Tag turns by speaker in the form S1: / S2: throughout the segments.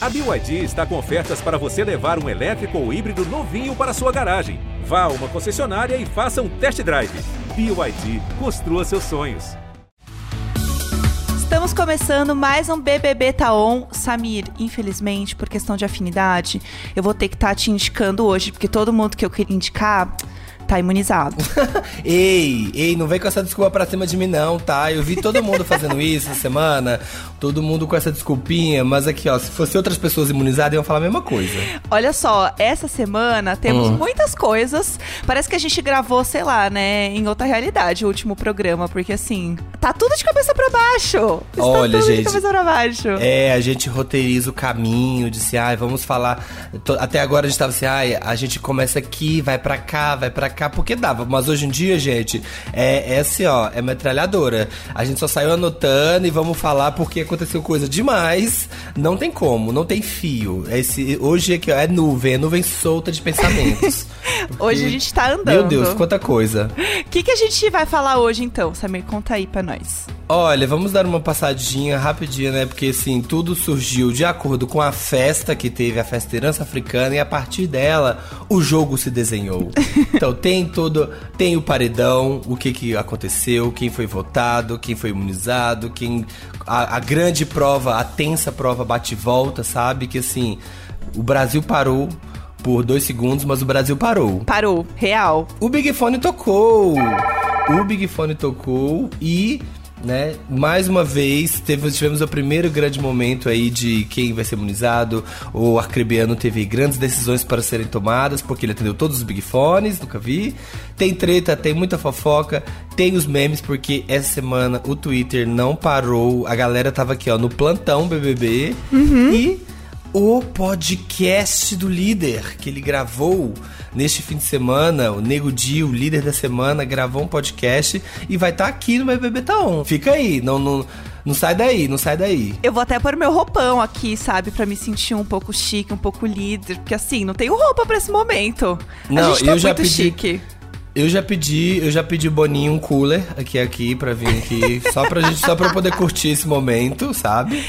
S1: A BYD está com ofertas para você levar um elétrico ou híbrido novinho para sua garagem. Vá a uma concessionária e faça um test drive. BYD, construa seus sonhos.
S2: Estamos começando mais um BBB Taon. Tá Samir, infelizmente, por questão de afinidade, eu vou ter que estar tá te indicando hoje, porque todo mundo que eu queria indicar tá imunizado.
S3: ei, ei, não vem com essa desculpa pra cima de mim, não, tá? Eu vi todo mundo fazendo isso essa semana, todo mundo com essa desculpinha, mas aqui, ó, se fosse outras pessoas imunizadas, iam falar a mesma coisa.
S2: Olha só, essa semana temos hum. muitas coisas. Parece que a gente gravou, sei lá, né, em outra realidade o último programa, porque assim, tá tudo de cabeça para baixo.
S3: Está Olha,
S2: tudo
S3: gente.
S2: De cabeça pra baixo.
S3: É, a gente roteiriza o caminho, disse, ai, vamos falar. Até agora a gente tava assim, ai, a gente começa aqui, vai para cá, vai para cá, porque dava. Mas hoje em dia, gente, é, é assim, ó, é metralhadora. A gente só saiu anotando e vamos falar porque aconteceu coisa demais. Não tem como, não tem fio. Esse, hoje aqui, ó, é nuvem, é nuvem solta de pensamentos.
S2: hoje a gente tá andando.
S3: Meu Deus, quanta coisa.
S2: O que, que a gente vai falar hoje então, Samir? Conta aí pra nós.
S3: Olha, vamos dar uma passadinha rapidinha, né? Porque assim, tudo surgiu de acordo com a festa que teve, a festa Herança Africana, e a partir dela o jogo se desenhou. então tem todo. Tem o paredão, o que, que aconteceu, quem foi votado, quem foi imunizado, quem. A, a grande prova, a tensa prova bate-volta, sabe? Que assim, o Brasil parou por dois segundos, mas o Brasil parou.
S2: Parou, real.
S3: O Big Fone tocou. O Big Fone tocou e né? Mais uma vez, teve, tivemos o primeiro grande momento aí de quem vai ser imunizado. O Arcrebiano teve grandes decisões para serem tomadas, porque ele atendeu todos os big fones, nunca vi. Tem treta, tem muita fofoca, tem os memes, porque essa semana o Twitter não parou. A galera tava aqui, ó, no plantão BBB. Uhum. E o podcast do líder que ele gravou neste fim de semana. O Nego Di, o líder da semana, gravou um podcast e vai estar tá aqui no BBB Tá On. Fica aí, não, não, não sai daí, não sai daí.
S2: Eu vou até pôr meu roupão aqui, sabe? para me sentir um pouco chique, um pouco líder. Porque assim, não tenho roupa para esse momento.
S3: Não,
S2: A gente tá
S3: eu já
S2: muito
S3: pedi.
S2: chique.
S3: Eu já pedi, eu já pedi Boninho um cooler aqui aqui para vir aqui, só pra gente, só para poder curtir esse momento, sabe?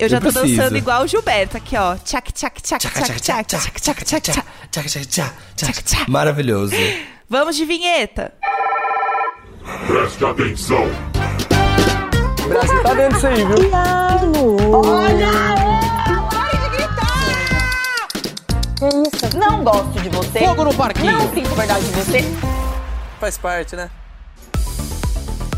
S2: Eu já tô dançando igual o Gilberto aqui, ó. Tchac, tchac, tchac, tchac, tchac, tchac, tchac, tchac, tchac,
S3: tchac, tchac. Maravilhoso.
S2: Vamos de vinheta.
S4: Preste atenção.
S5: O Brasil tá vendo isso aí, viu?
S6: Olha! Pare de gritar! Que isso? Não gosto de você.
S5: Fogo no parquinho.
S6: Não sinto verdade de você.
S5: Faz parte, né?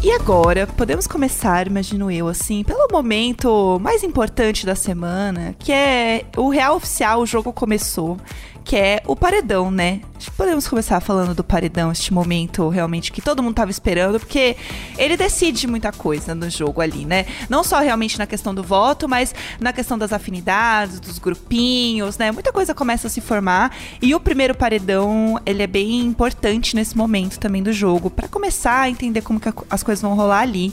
S2: E agora, podemos começar, imagino eu, assim, pelo momento mais importante da semana, que é o real oficial, o jogo começou que é o paredão, né? Podemos começar falando do paredão, este momento realmente que todo mundo tava esperando, porque ele decide muita coisa no jogo ali, né? Não só realmente na questão do voto, mas na questão das afinidades, dos grupinhos, né? Muita coisa começa a se formar e o primeiro paredão, ele é bem importante nesse momento também do jogo, para começar a entender como que as coisas vão rolar ali.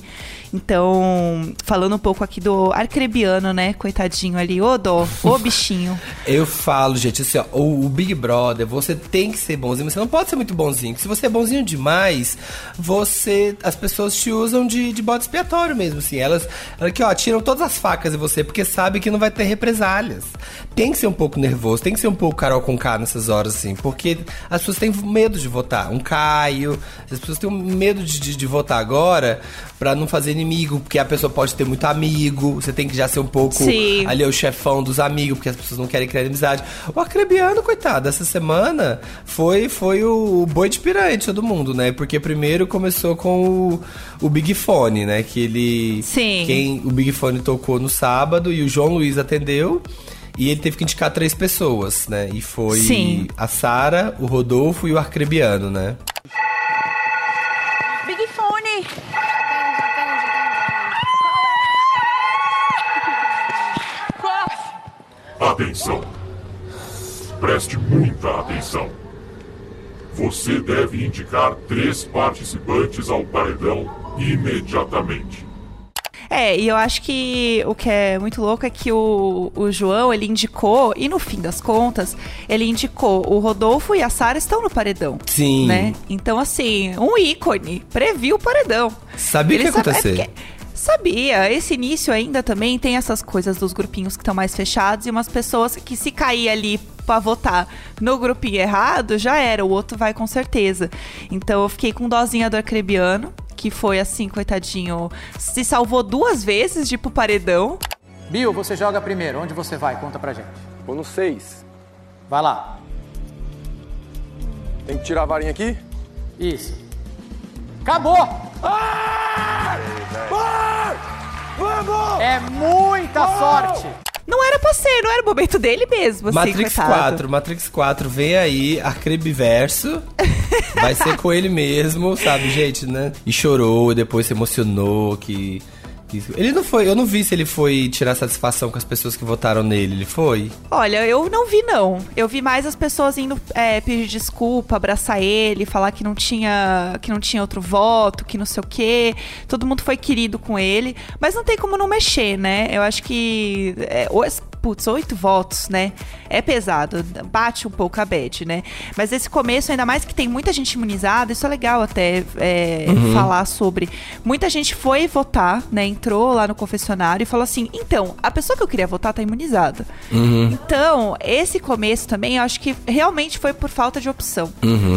S2: Então, falando um pouco aqui do arcrebiano, né? Coitadinho ali, ô dó, ô bichinho.
S3: Eu falo, gente, assim, ó, o, o, Big Brother, você tem que ser bonzinho, mas você não pode ser muito bonzinho. Se você é bonzinho demais, você. As pessoas te usam de, de bode expiatório mesmo, assim. Elas, elas aqui, ó, tiram todas as facas de você, porque sabe que não vai ter represálias. Tem que ser um pouco nervoso, tem que ser um pouco Carol com K nessas horas, assim, porque as pessoas têm medo de votar. Um Caio, as pessoas têm medo de, de, de votar agora para não fazer inimigo, porque a pessoa pode ter muito amigo, você tem que já ser um pouco Sim. ali o chefão dos amigos, porque as pessoas não querem criar amizade. O Acrebiano, coitado, essa semana foi foi o, boi de piranha de todo mundo, né? Porque primeiro começou com o, o Big Fone, né? Que ele.
S2: Sim.
S3: Quem o Big Fone tocou no sábado e o João Luiz atendeu. E ele teve que indicar três pessoas, né? E foi Sim. a Sara, o Rodolfo e o Arcrebiano, né?
S4: Atenção! Preste muita atenção. Você deve indicar três participantes ao paredão imediatamente.
S2: É, e eu acho que o que é muito louco é que o, o João, ele indicou, e no fim das contas, ele indicou o Rodolfo e a Sara estão no paredão.
S3: Sim.
S2: Né? Então, assim, um ícone, previu o paredão.
S3: Sabia o que ia acontecer.
S2: É Sabia, esse início ainda também tem essas coisas dos grupinhos que estão mais fechados e umas pessoas que se cair ali pra votar no grupinho errado, já era, o outro vai com certeza. Então eu fiquei com dozinha do Arcrebiano, que foi assim, coitadinho, se salvou duas vezes de ir pro paredão.
S7: Bill, você joga primeiro. Onde você vai? Conta pra gente.
S5: Vou no 6.
S7: Vai lá.
S5: Tem que tirar a varinha aqui?
S7: Isso. Acabou! É muita sorte!
S2: Não era pra ser, não era o momento dele mesmo, assim,
S3: Matrix
S2: coitado.
S3: 4, Matrix 4, vem aí, Arcrebiverso. Vai ser com ele mesmo, sabe, gente, né? E chorou, depois se emocionou, que- Ele não foi, eu não vi se ele foi tirar satisfação com as pessoas que votaram nele, ele foi?
S2: Olha, eu não vi, não. Eu vi mais as pessoas indo é, pedir desculpa, abraçar ele, falar que não tinha que não tinha outro voto, que não sei o quê. Todo mundo foi querido com ele. Mas não tem como não mexer, né? Eu acho que. É, putz, oito votos, né? É pesado. Bate um pouco a bad, né? Mas esse começo, ainda mais que tem muita gente imunizada, isso é legal até é, falar sobre. Muita gente foi votar, né? Entrou lá no confessionário e falou assim: então, a pessoa que eu queria votar tá imunizada. Então, esse começo também, eu acho que realmente foi por falta de opção.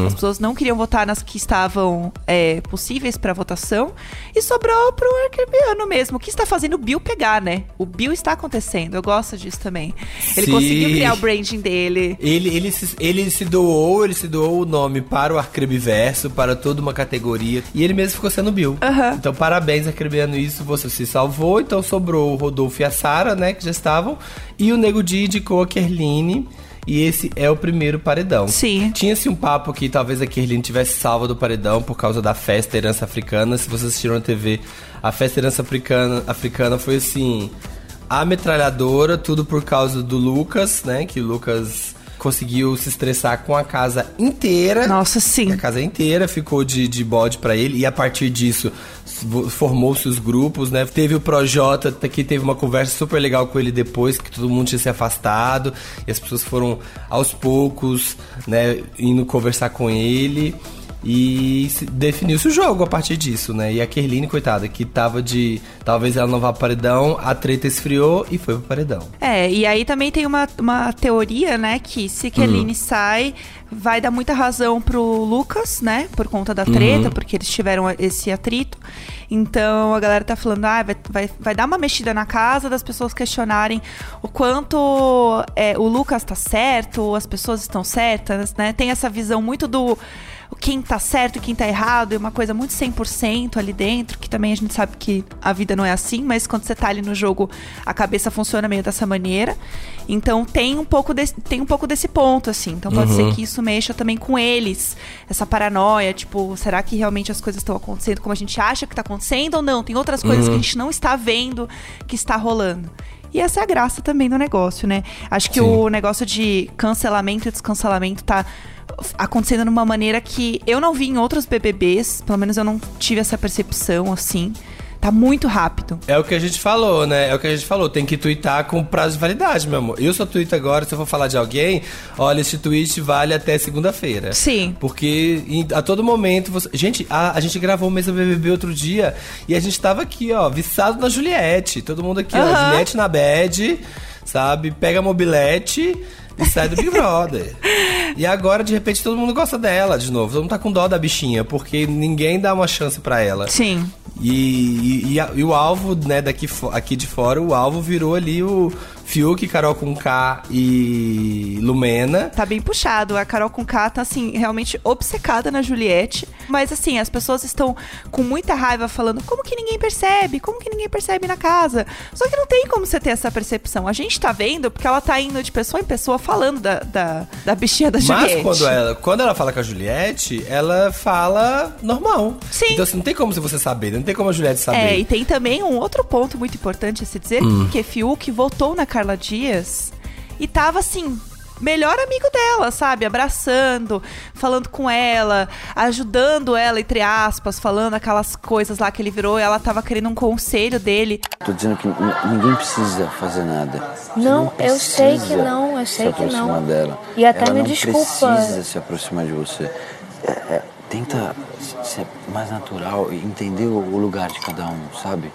S2: As pessoas não queriam votar nas que estavam é, possíveis para votação e sobrou pro arquebiano mesmo. Que está fazendo o Bill pegar, né? O Bill está acontecendo. Eu gosto disso também. Ele
S3: Sim.
S2: conseguiu criar o branding dele.
S3: Ele, ele, se, ele se doou, ele se doou o nome para o Arcrebiverso, para toda uma categoria, e ele mesmo ficou sendo Bill.
S2: Aham.
S3: Então, parabéns, Arcrebiano, isso, você se salvou. Então, sobrou o Rodolfo e a Sara, né, que já estavam, e o Nego Di indicou a Kerline, e esse é o primeiro paredão.
S2: Sim.
S3: Tinha-se um papo que talvez a Kerline tivesse salva do paredão por causa da festa Herança Africana. Se vocês assistiram na TV, a festa Herança Africana, africana foi assim. A metralhadora, tudo por causa do Lucas, né? Que o Lucas conseguiu se estressar com a casa inteira.
S2: Nossa, sim.
S3: A casa inteira ficou de, de bode pra ele e a partir disso formou-se os grupos, né? Teve o Projota que teve uma conversa super legal com ele depois, que todo mundo tinha se afastado e as pessoas foram aos poucos, né, indo conversar com ele. E se- definiu-se o jogo a partir disso, né? E a Kerline, coitada, que tava de. Talvez ela não vá pro paredão, a treta esfriou e foi pro paredão.
S2: É, e aí também tem uma, uma teoria, né, que se Keline sai, vai dar muita razão pro Lucas, né, por conta da treta, porque eles tiveram esse atrito. Então a galera tá falando, ah, vai, vai, vai dar uma mexida na casa das pessoas questionarem o quanto é, o Lucas tá certo, as pessoas estão certas, né? Tem essa visão muito do quem tá certo e quem tá errado, é uma coisa muito 100% ali dentro, que também a gente sabe que a vida não é assim, mas quando você tá ali no jogo, a cabeça funciona meio dessa maneira. Então tem um pouco desse, tem um pouco desse ponto, assim. Então pode ser que isso mexa também com eles. Essa paranoia, tipo, será que realmente as coisas estão acontecendo como a gente acha que tá acontecendo ou não? Tem outras coisas que a gente não está vendo que está rolando. E essa é a graça também do negócio, né? Acho que
S3: Sim.
S2: o negócio de cancelamento e descancelamento tá acontecendo de uma maneira que eu não vi em outros BBBs, pelo menos eu não tive essa percepção assim. Tá muito rápido.
S3: É o que a gente falou, né? É o que a gente falou. Tem que twittar com prazo de validade, meu amor. Eu só tweet agora, se eu for falar de alguém, olha, este tweet vale até segunda-feira.
S2: Sim.
S3: Porque em- a todo momento você. Gente, a, a gente gravou o Mesa BBB outro dia e a gente tava aqui, ó, viçado na Juliette. Todo mundo aqui, ó,
S2: Aham.
S3: Juliette na bed, sabe? Pega a mobilete e sai do Big Brother. E agora, de repente, todo mundo gosta dela de novo. Todo mundo tá com dó da bichinha, porque ninguém dá uma chance pra ela.
S2: Sim.
S3: E, e- e a- e o alvo, né, daqui aqui de fora, o alvo virou ali o Fiuk, Carol com K e Lumena.
S2: Tá bem puxado. A Carol com K tá, assim, realmente obcecada na Juliette. Mas, assim, as pessoas estão com muita raiva falando como que ninguém percebe? Como que ninguém percebe na casa? Só que não tem como você ter essa percepção. A gente tá vendo porque ela tá indo de pessoa em pessoa falando da, da, da bichinha da Juliette.
S3: Mas quando ela, quando ela fala com a Juliette, ela fala normal.
S2: Sim.
S3: Então assim, não tem como você saber, não tem como a Juliette saber.
S2: É, e tem também um outro ponto muito importante a se dizer,
S3: Hum.
S2: que Fiuk voltou na Carla Dias e tava assim, melhor amigo dela, sabe? Abraçando, falando com ela, ajudando ela, entre aspas, falando aquelas coisas lá que ele virou, e ela tava querendo um conselho dele.
S8: Tô dizendo que ninguém precisa fazer nada. Você
S9: Não, eu sei que não, eu sei
S8: se
S9: que
S8: aproximar
S9: não.
S8: Dela.
S9: E até
S8: Ela
S9: me
S8: não
S9: desculpa.
S8: precisa se aproximar de você. É, é, tenta ser mais natural e entender o lugar de cada um, sabe?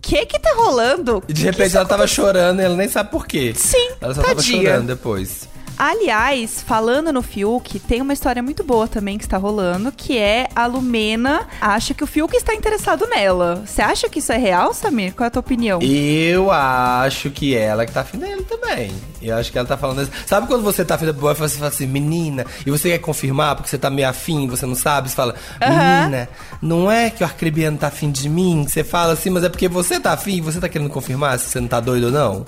S2: Que que tá rolando?
S3: E de repente ela tava chorando e ela nem sabe por quê.
S2: Sim,
S3: Ela só tava
S2: tadinha.
S3: chorando depois.
S2: Aliás, falando no Fiuk, tem uma história muito boa também que está rolando, que é a Lumena acha que o Fiuk está interessado nela. Você acha que isso é real, Samir? Qual é a tua opinião?
S3: Eu acho que ela que tá afim dele também. Eu acho que ela tá falando assim. Sabe quando você tá afim da boy e você fala assim, menina, e você quer confirmar porque você tá meio afim, você não sabe, você fala, menina, não é que o arcrebiano tá afim de mim? Você fala assim, mas é porque você tá afim, você tá querendo confirmar se você não tá doido ou não?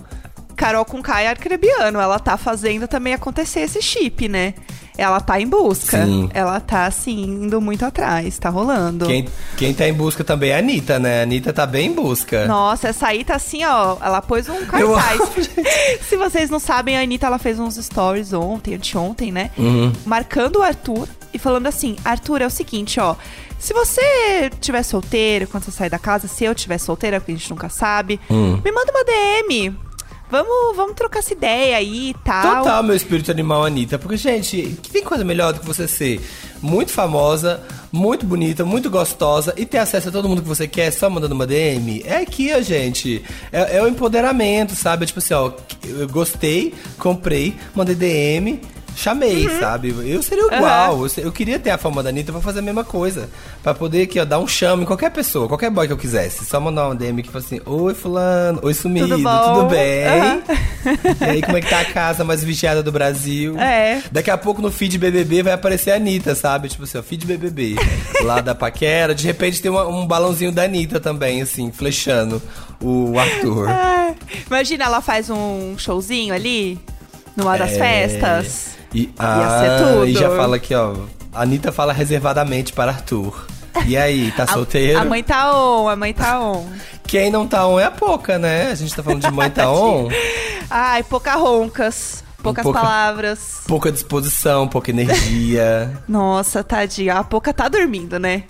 S2: Carol com Kai Arcrebiano, ela tá fazendo também acontecer esse chip, né? Ela tá em busca.
S3: Sim.
S2: Ela tá, assim, indo muito atrás, tá rolando.
S3: Quem, quem tá em busca também é a Anitta, né? A Anitta tá bem em busca.
S2: Nossa, essa aí tá assim, ó. Ela pôs um cartaz. Se vocês não sabem, a Anitta ela fez uns stories ontem, anteontem, né?
S3: Uhum.
S2: Marcando o Arthur e falando assim: Arthur, é o seguinte, ó. Se você tiver solteiro quando você sair da casa, se eu tiver solteira, porque a gente nunca sabe,
S3: Hum.
S2: me manda uma DM. Vamos, vamos trocar essa ideia aí e tal.
S3: Total, meu espírito animal, Anitta. Porque, gente, que tem coisa melhor do que você ser muito famosa, muito bonita, muito gostosa e ter acesso a todo mundo que você quer só mandando uma DM? É aqui, ó, gente. É, é o empoderamento, sabe? É tipo assim, ó, eu gostei, comprei, mandei DM. Chamei, sabe? Eu seria igual. Eu, se- eu queria ter a fama da Anitta pra fazer a mesma coisa. Pra poder aqui, ó, dar um chame em qualquer pessoa, qualquer boy que eu quisesse. Só mandar uma DM que fala assim: Oi, Fulano. Oi, sumido.
S2: Tudo?
S3: Tudo bem?
S2: Aham.
S3: E aí, como é que tá a casa mais vigiada do Brasil?
S2: É.
S3: Daqui a pouco no feed BBB vai aparecer a Anitta, sabe? Tipo assim, ó, feed BBB. lá da Paquera. De repente tem uma- um balãozinho da Anitta também, assim, flechando o Arthur.
S2: É. Imagina, ela faz um showzinho ali, numa das
S3: É.
S2: festas.
S3: E,
S2: ser
S3: ah,
S2: tudo.
S3: e já fala aqui, ó. A Anitta fala reservadamente para Arthur. E aí, tá solteiro?
S2: A mãe tá on, a mãe tá on.
S3: Quem não tá on é a Poca, né? A gente tá falando de mãe tá on.
S2: Ai, pouca roncas, poucas
S3: Pouca-
S2: palavras.
S3: Pouca disposição, pouca energia.
S2: Nossa, tadinha. A Poca tá dormindo, né?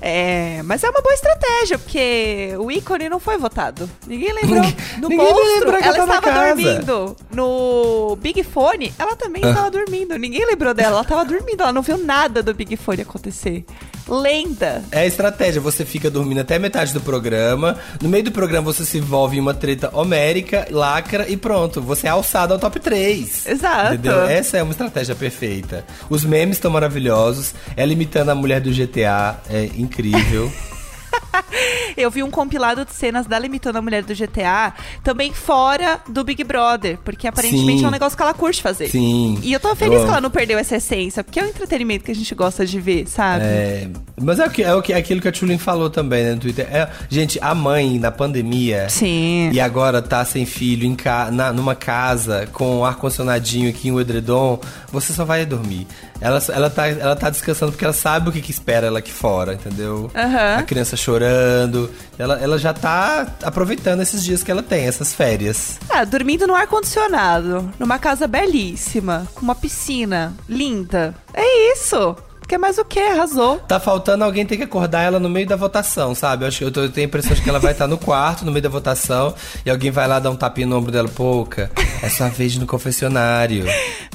S2: É, mas é uma boa estratégia, porque o ícone não foi votado. Ninguém lembrou do
S3: Ninguém
S2: monstro.
S3: lembra que
S2: ela
S3: ela
S2: estava
S3: casa.
S2: dormindo. No Big Fone, ela também
S3: Ah.
S2: estava dormindo. Ninguém lembrou dela. Ela estava dormindo. Ela não viu nada do Big Fone acontecer. Lenda.
S3: É a estratégia, você fica dormindo até metade do programa. No meio do programa você se envolve em uma treta homérica, lacra e pronto. Você é alçado ao top 3.
S2: Exato.
S3: Entendeu? Essa é uma estratégia perfeita. Os memes estão maravilhosos. Ela imitando a mulher do GTA. É incrível.
S2: Eu vi um compilado de cenas dela imitando a mulher do GTA, também fora do Big Brother, porque aparentemente
S3: Sim.
S2: é um negócio que ela curte fazer.
S3: Sim.
S2: E eu tô feliz
S3: Eu
S2: que ela não perdeu essa essência, porque é um entretenimento que a gente gosta de ver, sabe?
S3: É, mas é, o que, é, o que, é aquilo que a Tulin falou também né, no Twitter. É, gente, a mãe na pandemia.
S2: Sim.
S3: E agora tá sem filho em ca, na, numa casa com um ar-condicionadinho aqui, um edredom. Você só vai dormir. Ela, ela, tá, ela tá descansando porque ela sabe o que, que espera ela aqui fora, entendeu?
S2: Aham.
S3: A criança chorando. Ela, ela já tá aproveitando esses dias que ela tem, essas férias.
S2: Ah, dormindo no ar-condicionado, numa casa belíssima, com uma piscina linda. É isso. Quer mais o quê? Arrasou.
S3: Tá faltando alguém ter que acordar ela no meio da votação, sabe? Eu, acho, eu, tô- eu tenho a impressão de que ela vai estar no quarto, no meio da votação, e alguém vai lá dar um tapinha no ombro dela. Pouca, é sua vez no confessionário.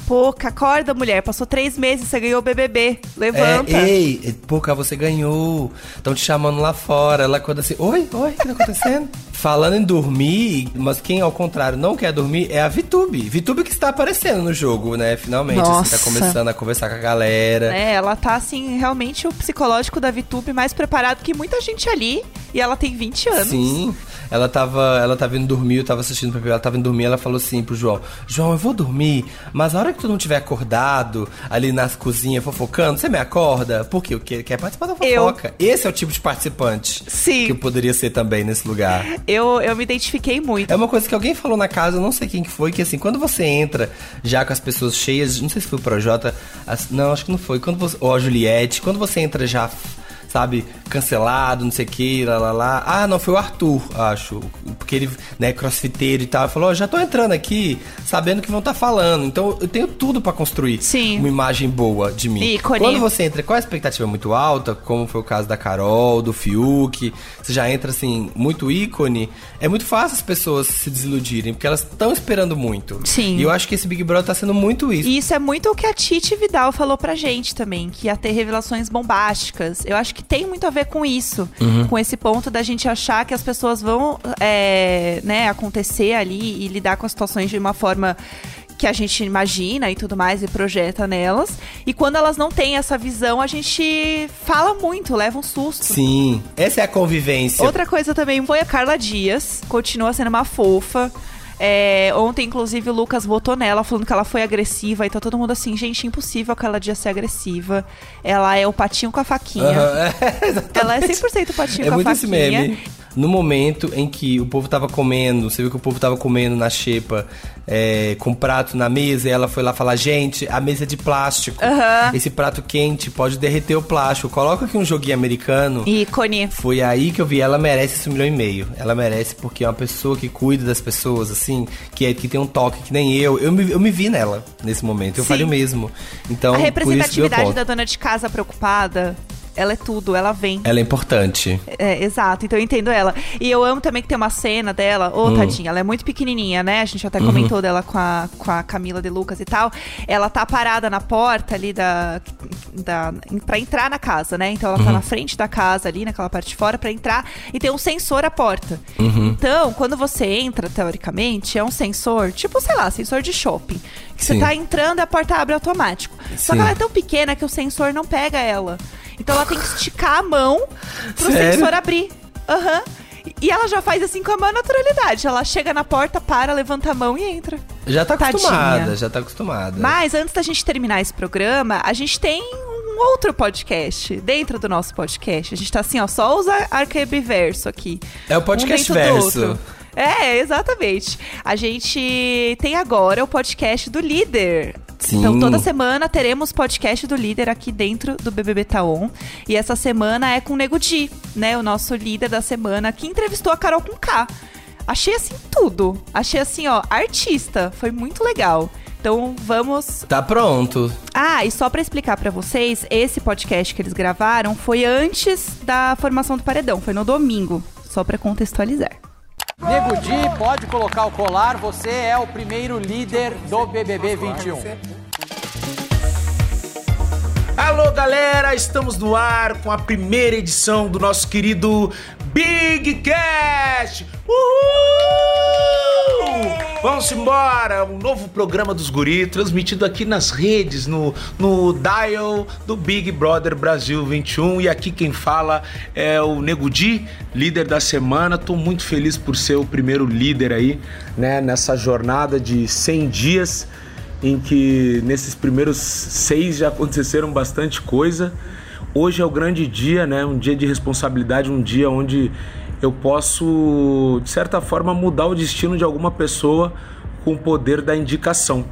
S2: Pouca, acorda, mulher. Passou três meses, você ganhou o BBB. Levanta.
S3: É, ei, Pouca, você ganhou. Estão te chamando lá fora. Ela acorda assim, oi, oi, o que tá acontecendo? Falando em dormir, mas quem ao contrário não quer dormir é a Vitube. Vitube que está aparecendo no jogo, né? Finalmente, assim,
S2: Nossa.
S3: tá começando a conversar com a galera.
S2: É, ela tá, assim, realmente o psicológico da VTube mais preparado que muita gente ali. E ela tem 20 anos.
S3: Sim, ela tava, ela tava indo dormir, eu tava assistindo o ela tava indo dormir, ela falou assim pro João, João, eu vou dormir, mas a hora que tu não tiver acordado, ali nas cozinhas, fofocando, você me acorda? Porque eu quero, quer participar da
S2: Eu.
S3: fofoca. Esse é o tipo de participante
S2: Sim.
S3: que eu poderia ser também nesse lugar.
S2: Eu, eu me identifiquei muito.
S3: É uma coisa que alguém falou na casa, eu não sei quem que foi, que assim, quando você entra já com as pessoas cheias, não sei se foi o Projota, as- não, acho que não foi, quando você, ou a Juliette, quando você entra já, sabe, cancelado, não sei o que, lá, lá, lá. Ah, não, foi o Arthur, acho, porque ele, né, crossfiteiro e tal, falou, ó, já tô entrando aqui, sabendo o que vão estar falando, então eu tenho tudo pra construir
S2: Sim.
S3: uma imagem boa de mim.
S2: Ícone.
S3: Quando você entra com a expectativa muito alta, como foi o caso da Carol, do Fiuk, você já entra assim, muito ícone, é muito fácil as pessoas se desiludirem, porque elas estão esperando muito.
S2: Sim.
S3: E eu acho que esse Big Brother tá sendo muito isso.
S2: E isso é muito o que a Titi Vidal falou pra gente também, que ia ter revelações bombásticas. Eu acho que que tem muito a ver com isso.
S3: Uhum.
S2: Com esse ponto da gente achar que as pessoas vão é, né, acontecer ali e lidar com as situações de uma forma que a gente imagina e tudo mais e projeta nelas. E quando elas não têm essa visão, a gente fala muito, leva um susto.
S3: Sim, essa é a convivência.
S2: Outra coisa também foi a Carla Dias, continua sendo uma fofa. É, ontem, inclusive, o Lucas votou nela, falando que ela foi agressiva. E tá todo mundo assim, gente, impossível a Carla Dias ser agressiva. Ela é o patinho com a faquinha.
S3: Aham, é.
S2: Ela é 100% patinho
S3: É
S2: com a faquinha.
S3: No momento em que o povo tava comendo, você viu que o povo tava comendo na xepa, é, com prato na mesa, e ela foi lá falar, gente, a mesa é de plástico.
S2: Aham.
S3: Esse prato quente pode derreter o plástico. Coloca aqui um joguinho americano.
S2: Ícone.
S3: Foi aí que eu vi, ela merece esse milhão e meio. Ela merece porque é uma pessoa que cuida das pessoas, assim, que, é, que tem um toque que nem eu. Eu me, eu me vi nela nesse momento, eu
S2: Sim.
S3: falei o mesmo. Então,
S2: a representatividade da dona de casa preocupada, ela é tudo, ela vem.
S3: Ela é importante.
S2: É, exato, então eu entendo ela. E eu amo também que tem uma cena dela, ô
S3: Hum.
S2: tadinha, ela é muito pequenininha, né? A gente até comentou dela com a, com a Camila de Lucas e tal. Ela tá parada na porta ali da, da. pra entrar na casa, né? Então ela tá na frente da casa ali, naquela parte de fora, pra entrar e tem um sensor à porta. Então, quando você entra, teoricamente, é um sensor, tipo, sei lá, sensor de shopping. Você
S3: Sim.
S2: tá entrando e a porta abre automático. Só que
S3: Sim.
S2: ela é tão pequena que o sensor não pega ela. Então ela tem que esticar a mão pro
S3: Sério?
S2: sensor abrir. Aham. E ela já faz assim com a maior naturalidade. Ela chega na porta, para, levanta a mão e entra.
S3: Já tá
S2: Tadinha.
S3: acostumada, já tá acostumada.
S2: Mas antes da gente terminar esse programa, a gente tem um outro podcast dentro do nosso podcast. A gente tá assim, ó, só os ar- arquibiverso aqui.
S3: É o podcast
S2: um
S3: verso.
S2: É, exatamente. A gente tem agora o podcast do líder.
S3: Sim.
S2: Então, toda semana teremos podcast do líder aqui dentro do BBB Taon. E essa semana é com o Nego Di, né? O nosso líder da semana, que entrevistou a Carol com K. Achei assim tudo. Achei assim, ó, artista. Foi muito legal. Então, vamos
S3: Tá pronto.
S2: ah, e só pra explicar pra vocês, esse podcast que eles gravaram foi antes da formação do paredão, foi no domingo, só pra contextualizar.
S7: Nego Di, pode colocar o colar. Você é o primeiro líder do BBB 21.
S9: Alô, galera! Estamos no ar com a primeira edição do nosso querido Big Cast! Uhul! Vamos embora! Um novo programa dos Guri, transmitido aqui nas redes, no, no dial do Big Brother Brasil 21. E aqui quem fala é o Nego Di, líder da semana. Tô muito feliz por ser o primeiro líder aí, né, nessa jornada de 100 dias em que nesses primeiros seis já aconteceram bastante coisa. Hoje é o grande dia, né? Um dia de responsabilidade, um dia onde eu posso, de certa forma, mudar o destino de alguma pessoa com o poder da indicação,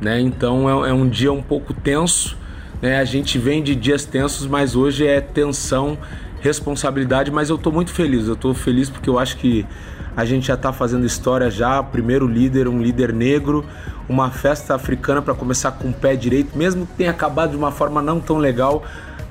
S9: né? Então é, é um dia um pouco tenso, né? A gente vem de dias tensos, mas hoje é tensão, responsabilidade, mas eu tô muito feliz. Eu tô feliz porque eu acho que a gente já está fazendo história já, primeiro líder, um líder negro, uma festa africana para começar com o pé direito, mesmo que tenha acabado de uma forma não tão legal,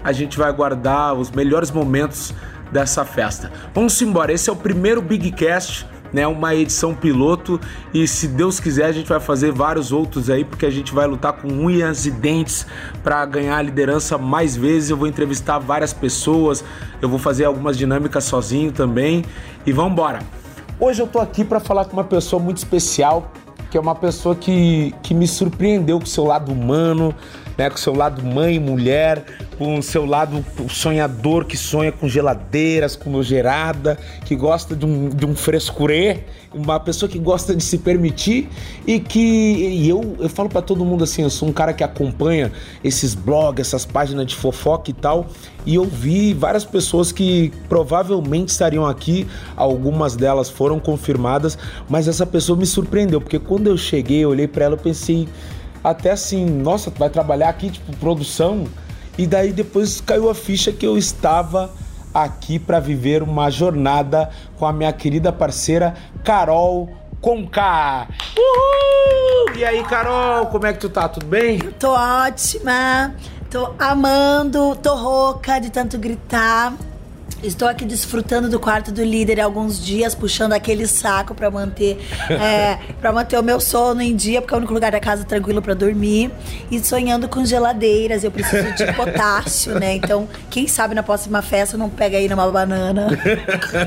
S9: a gente vai guardar os melhores momentos dessa festa. Vamos embora, esse é o primeiro Big Cast, né, uma edição piloto. E se Deus quiser a gente vai fazer vários outros aí porque a gente vai lutar com unhas e dentes para ganhar a liderança mais vezes. Eu vou entrevistar várias pessoas, eu vou fazer algumas dinâmicas sozinho também. E vamos embora. Hoje eu tô aqui para falar com uma pessoa muito especial, que é uma pessoa que, que me surpreendeu com o seu lado humano, né, com o seu lado mãe, mulher, com o seu lado sonhador que sonha com geladeiras, com nojerada, que gosta de um, de um frescurê, uma pessoa que gosta de se permitir e que e eu, eu falo para todo mundo assim, eu sou um cara que acompanha esses blogs, essas páginas de fofoca e tal, e eu vi várias pessoas que provavelmente estariam aqui, algumas delas foram confirmadas, mas essa pessoa me surpreendeu, porque quando eu cheguei, eu olhei para ela e pensei até assim, nossa, vai trabalhar aqui, tipo, produção? E daí depois caiu a ficha que eu estava aqui para viver uma jornada com a minha querida parceira Carol Conká. Uhul! E aí, Carol, como é que tu tá? Tudo bem?
S10: Tô ótima, tô amando, tô rouca de tanto gritar. Estou aqui desfrutando do quarto do líder há alguns dias, puxando aquele saco para manter é, para manter o meu sono em dia, porque é o único lugar da casa tranquilo para dormir. E sonhando com geladeiras, eu preciso de potássio, né? Então, quem sabe na próxima festa não pega aí numa banana.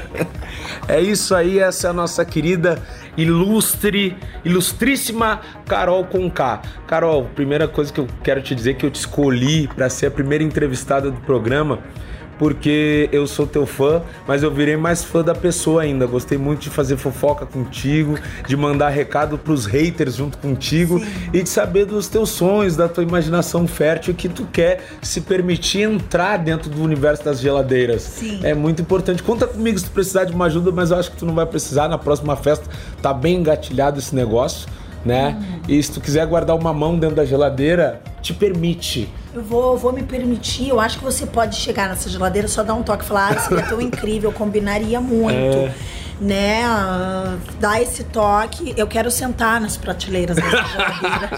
S9: é isso aí, essa é a nossa querida ilustre, ilustríssima Carol Conká. Carol, primeira coisa que eu quero te dizer é que eu te escolhi para ser a primeira entrevistada do programa porque eu sou teu fã, mas eu virei mais fã da pessoa ainda. Gostei muito de fazer fofoca contigo, de mandar recado pros haters junto contigo Sim. e de saber dos teus sonhos, da tua imaginação fértil que tu quer se permitir entrar dentro do universo das geladeiras.
S10: Sim.
S9: É muito importante. Conta comigo se tu precisar de uma ajuda, mas eu acho que tu não vai precisar. Na próxima festa tá bem engatilhado esse negócio né? Uhum. E se tu quiser guardar uma mão dentro da geladeira, te permite.
S10: Eu vou, vou me permitir. Eu acho que você pode chegar nessa geladeira, só dar um toque e falar, ah, seria tão incrível, combinaria muito. É. Né? Uh, dá esse toque. Eu quero sentar nas prateleiras dessa geladeira.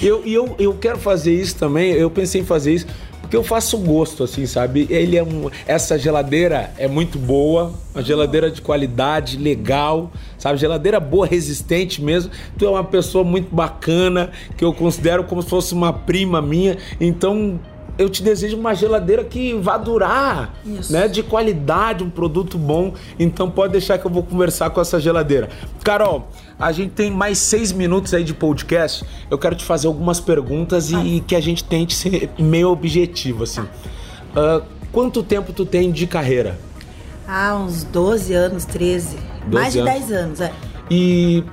S9: E eu, eu, eu quero fazer isso também. Eu pensei em fazer isso porque eu faço gosto, assim, sabe? Ele é um, essa geladeira é muito boa, uma geladeira de qualidade, legal, sabe? Geladeira boa, resistente mesmo. Tu é uma pessoa muito bacana, que eu considero como se fosse uma prima minha. Então, eu te desejo uma geladeira que vá durar, Isso. né? De qualidade, um produto bom. Então pode deixar que eu vou conversar com essa geladeira. Carol, a gente tem mais seis minutos aí de podcast. Eu quero te fazer algumas perguntas ah. e, que a gente tente ser meio objetivo, assim. Uh, quanto tempo tu tem de carreira?
S10: Ah, uns 12 anos, 13. 12 mais de anos. 10 anos, é.
S9: E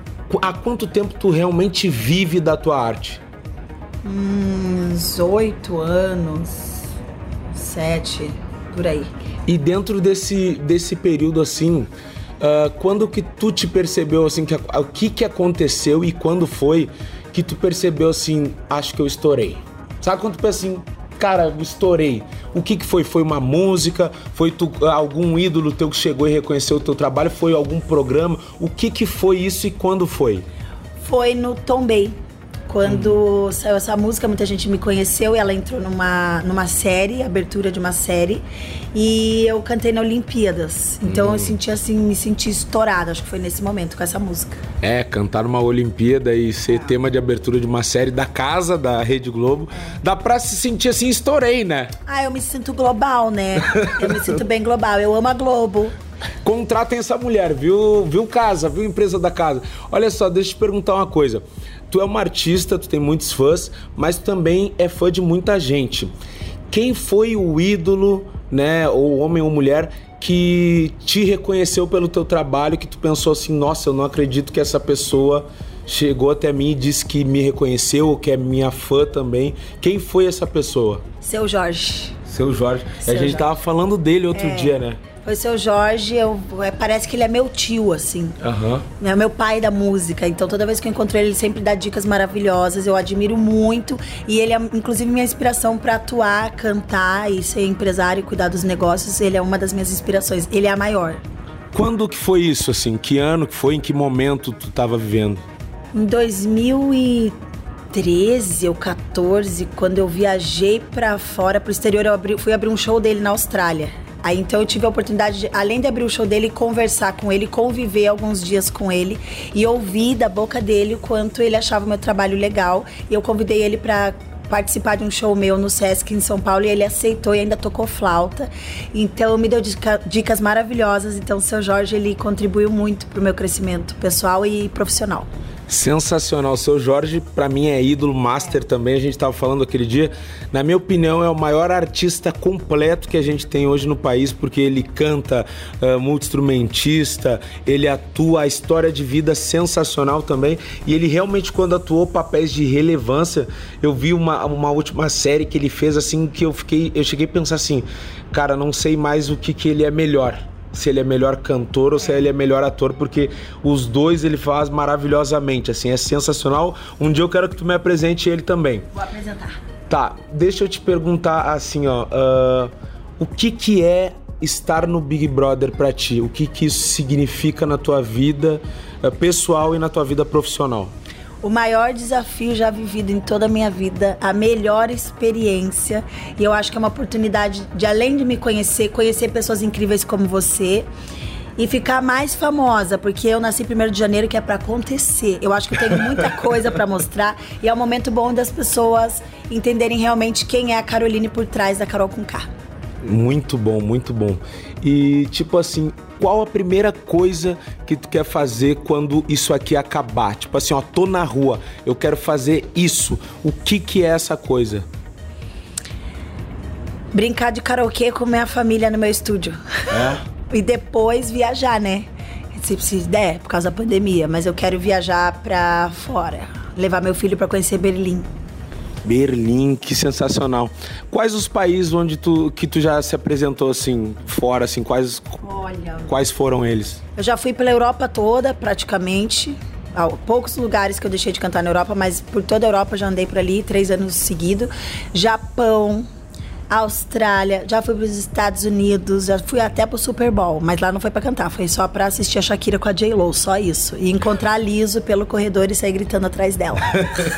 S9: há quanto tempo tu realmente vive da tua arte?
S10: Uns oito anos, sete, por aí.
S9: E dentro desse, desse período assim, uh, quando que tu te percebeu assim, que, o que que aconteceu e quando foi que tu percebeu assim, acho que eu estourei? Sabe quando tu pensa assim, cara, estourei. O que, que foi? Foi uma música? Foi tu, algum ídolo teu que chegou e reconheceu o teu trabalho? Foi algum programa? O que, que foi isso e quando foi?
S10: Foi no Tombay. Quando hum. saiu essa música, muita gente me conheceu e ela entrou numa, numa série, abertura de uma série. E eu cantei na Olimpíadas. Então hum. eu senti assim, me senti estourada, acho que foi nesse momento com essa música.
S9: É, cantar numa Olimpíada e ser é. tema de abertura de uma série da casa da Rede Globo. É. Dá pra se sentir assim, estourei, né?
S10: Ah, eu me sinto global, né? eu me sinto bem global. Eu amo a Globo.
S9: Contratem essa mulher, viu? Viu casa, viu empresa da casa. Olha só, deixa eu te perguntar uma coisa tu é uma artista, tu tem muitos fãs, mas tu também é fã de muita gente. Quem foi o ídolo, né, ou homem ou mulher, que te reconheceu pelo teu trabalho, que tu pensou assim, nossa, eu não acredito que essa pessoa chegou até mim e disse que me reconheceu, ou que é minha fã também. Quem foi essa pessoa?
S10: Seu Jorge.
S9: Seu Jorge. Seu a gente Jorge. tava falando dele outro é. dia, né?
S10: Foi seu Jorge, eu, é, parece que ele é meu tio, assim.
S9: Uhum.
S10: É meu pai da música. Então toda vez que eu encontro ele, ele sempre dá dicas maravilhosas. Eu admiro muito. E ele é, inclusive, minha inspiração para atuar, cantar e ser empresário e cuidar dos negócios. Ele é uma das minhas inspirações. Ele é a maior.
S9: Quando que foi isso, assim? Que ano que foi? Em que momento tu estava vivendo?
S10: Em 2013 ou 14, quando eu viajei para fora, pro exterior, eu abri, fui abrir um show dele na Austrália. Aí então eu tive a oportunidade, de, além de abrir o show dele, conversar com ele, conviver alguns dias com ele e ouvir da boca dele o quanto ele achava o meu trabalho legal. E eu convidei ele para participar de um show meu no Sesc em São Paulo e ele aceitou e ainda tocou flauta. Então me deu dica, dicas maravilhosas. Então o seu Jorge ele contribuiu muito para o meu crescimento pessoal e profissional.
S9: Sensacional. Seu Jorge, para mim, é ídolo master também. A gente estava falando aquele dia. Na minha opinião, é o maior artista completo que a gente tem hoje no país, porque ele canta, uh, multi-instrumentista, ele atua, a história de vida sensacional também. E ele realmente, quando atuou papéis de relevância, eu vi uma, uma última série que ele fez assim que eu fiquei. Eu cheguei a pensar assim, cara, não sei mais o que, que ele é melhor se ele é melhor cantor ou se ele é melhor ator, porque os dois ele faz maravilhosamente, assim, é sensacional. Um dia eu quero que tu me apresente ele também.
S10: Vou apresentar.
S9: Tá, deixa eu te perguntar assim, ó, uh, o que que é estar no Big Brother para ti? O que que isso significa na tua vida uh, pessoal e na tua vida profissional?
S10: O maior desafio já vivido em toda a minha vida, a melhor experiência. E eu acho que é uma oportunidade de, além de me conhecer, conhecer pessoas incríveis como você e ficar mais famosa, porque eu nasci 1 de janeiro, que é para acontecer. Eu acho que eu tenho muita coisa para mostrar e é um momento bom das pessoas entenderem realmente quem é a Caroline por trás da Carol com K.
S9: Muito bom, muito bom. E tipo assim, qual a primeira coisa que tu quer fazer quando isso aqui acabar? Tipo assim, ó, tô na rua, eu quero fazer isso. O que que é essa coisa?
S10: Brincar de karaokê com minha família no meu estúdio.
S9: É?
S10: E depois viajar, né? Se, der, por causa da pandemia. Mas eu quero viajar pra fora. Levar meu filho pra conhecer Berlim.
S9: Berlim, que sensacional. Quais os países onde tu que tu já se apresentou assim, fora assim, quais
S10: Olha.
S9: quais foram eles?
S10: Eu já fui pela Europa toda, praticamente. Poucos lugares que eu deixei de cantar na Europa, mas por toda a Europa eu já andei por ali, três anos seguidos. Japão, Austrália, já fui para os Estados Unidos, já fui até pro Super Bowl, mas lá não foi para cantar, foi só para assistir a Shakira com a J Lo, só isso. E encontrar a Liso pelo corredor e sair gritando atrás dela.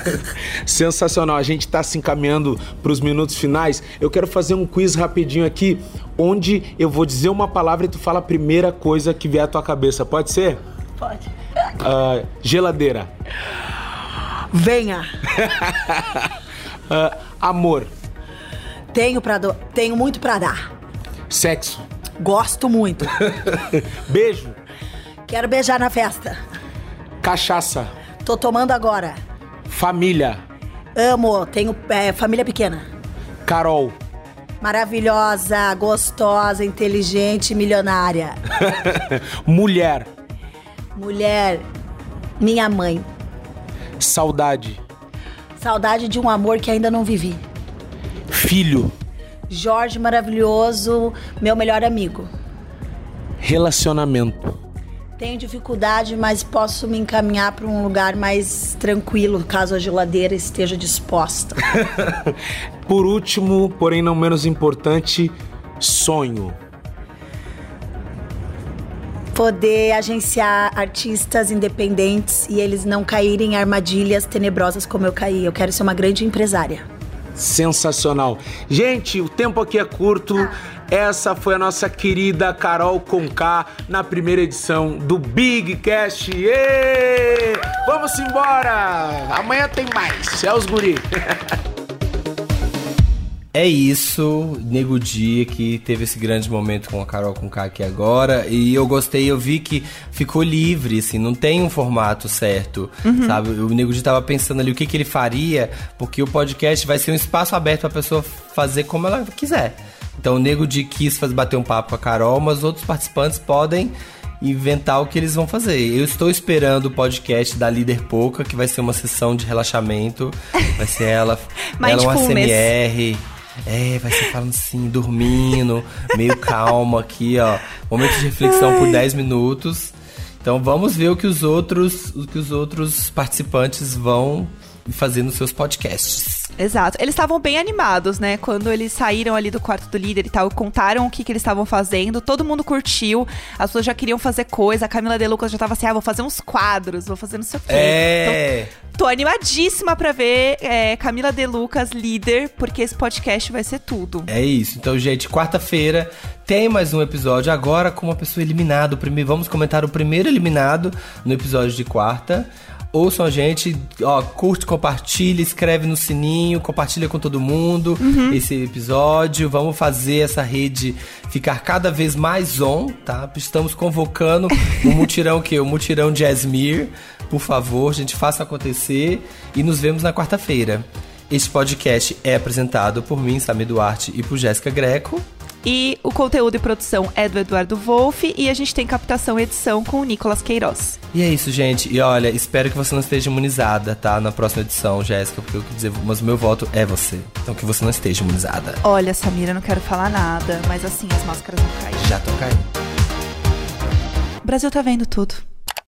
S9: Sensacional. A gente tá se encaminhando para os minutos finais. Eu quero fazer um quiz rapidinho aqui, onde eu vou dizer uma palavra e tu fala a primeira coisa que vier à tua cabeça. Pode ser?
S10: Pode.
S9: Ah, geladeira.
S10: Venha.
S9: Ah, amor.
S10: Tenho para do... tenho muito para dar.
S9: Sexo.
S10: Gosto muito.
S9: Beijo.
S10: Quero beijar na festa.
S9: Cachaça.
S10: Tô tomando agora.
S9: Família.
S10: Amo, tenho é, família pequena.
S9: Carol.
S10: Maravilhosa, gostosa, inteligente, milionária.
S9: Mulher.
S10: Mulher, minha mãe.
S9: Saudade.
S10: Saudade de um amor que ainda não vivi.
S9: Filho.
S10: Jorge maravilhoso, meu melhor amigo.
S9: Relacionamento.
S10: Tenho dificuldade, mas posso me encaminhar para um lugar mais tranquilo, caso a geladeira esteja disposta.
S9: Por último, porém não menos importante, sonho.
S10: Poder agenciar artistas independentes e eles não caírem em armadilhas tenebrosas como eu caí. Eu quero ser uma grande empresária.
S9: Sensacional. Gente, o tempo aqui é curto. Essa foi a nossa querida Carol Conká na primeira edição do Big Cast. Vamos embora! Amanhã tem mais. É os guri.
S3: É isso, Nego Dia que teve esse grande momento com a Carol com K aqui agora. E eu gostei, eu vi que ficou livre, assim, não tem um formato certo,
S2: Uhum.
S3: sabe? O Nego Dia tava pensando ali o que, que ele faria, porque o podcast vai ser um espaço aberto pra pessoa fazer como ela quiser. Então o Nego Dia quis fazer, bater um papo com a Carol, mas outros participantes podem inventar o que eles vão fazer. Eu estou esperando o podcast da Líder Pouca, que vai ser uma sessão de relaxamento. Vai ser ela, ela um
S2: Mindfulness.
S3: É, vai ser falando assim, dormindo, meio calma aqui, ó. Momento de reflexão por 10 minutos. Então vamos ver o que os outros, o que os outros participantes vão fazer nos seus podcasts.
S2: Exato. Eles estavam bem animados, né? Quando eles saíram ali do quarto do líder e tal, contaram o que, que eles estavam fazendo. Todo mundo curtiu. As pessoas já queriam fazer coisa. A Camila De Lucas já tava assim: ah, vou fazer uns quadros, vou fazer não sei o quê.
S3: É.
S2: Então, tô animadíssima pra ver é, Camila De Lucas líder, porque esse podcast vai ser tudo.
S3: É isso. Então, gente, quarta-feira tem mais um episódio agora com uma pessoa eliminada. Vamos comentar o primeiro eliminado no episódio de quarta. Ouçam a gente, ó, curte, compartilha, escreve no sininho, compartilha com todo mundo esse episódio. Vamos fazer essa rede ficar cada vez mais on, tá? Estamos convocando o mutirão que o mutirão Jasmir. Por favor, gente, faça acontecer e nos vemos na quarta-feira. Este podcast é apresentado por mim, Samir Duarte, e por Jéssica Greco.
S2: E o conteúdo e produção é do Eduardo Wolff e a gente tem captação e edição com o Nicolas Queiroz.
S3: E é isso, gente. E olha, espero que você não esteja imunizada, tá? Na próxima edição, Jéssica, porque eu quis dizer, mas o meu voto é você. Então que você não esteja imunizada.
S2: Olha, Samira, não quero falar nada, mas assim, as máscaras não caem.
S3: Já tô caindo.
S2: O Brasil tá vendo tudo.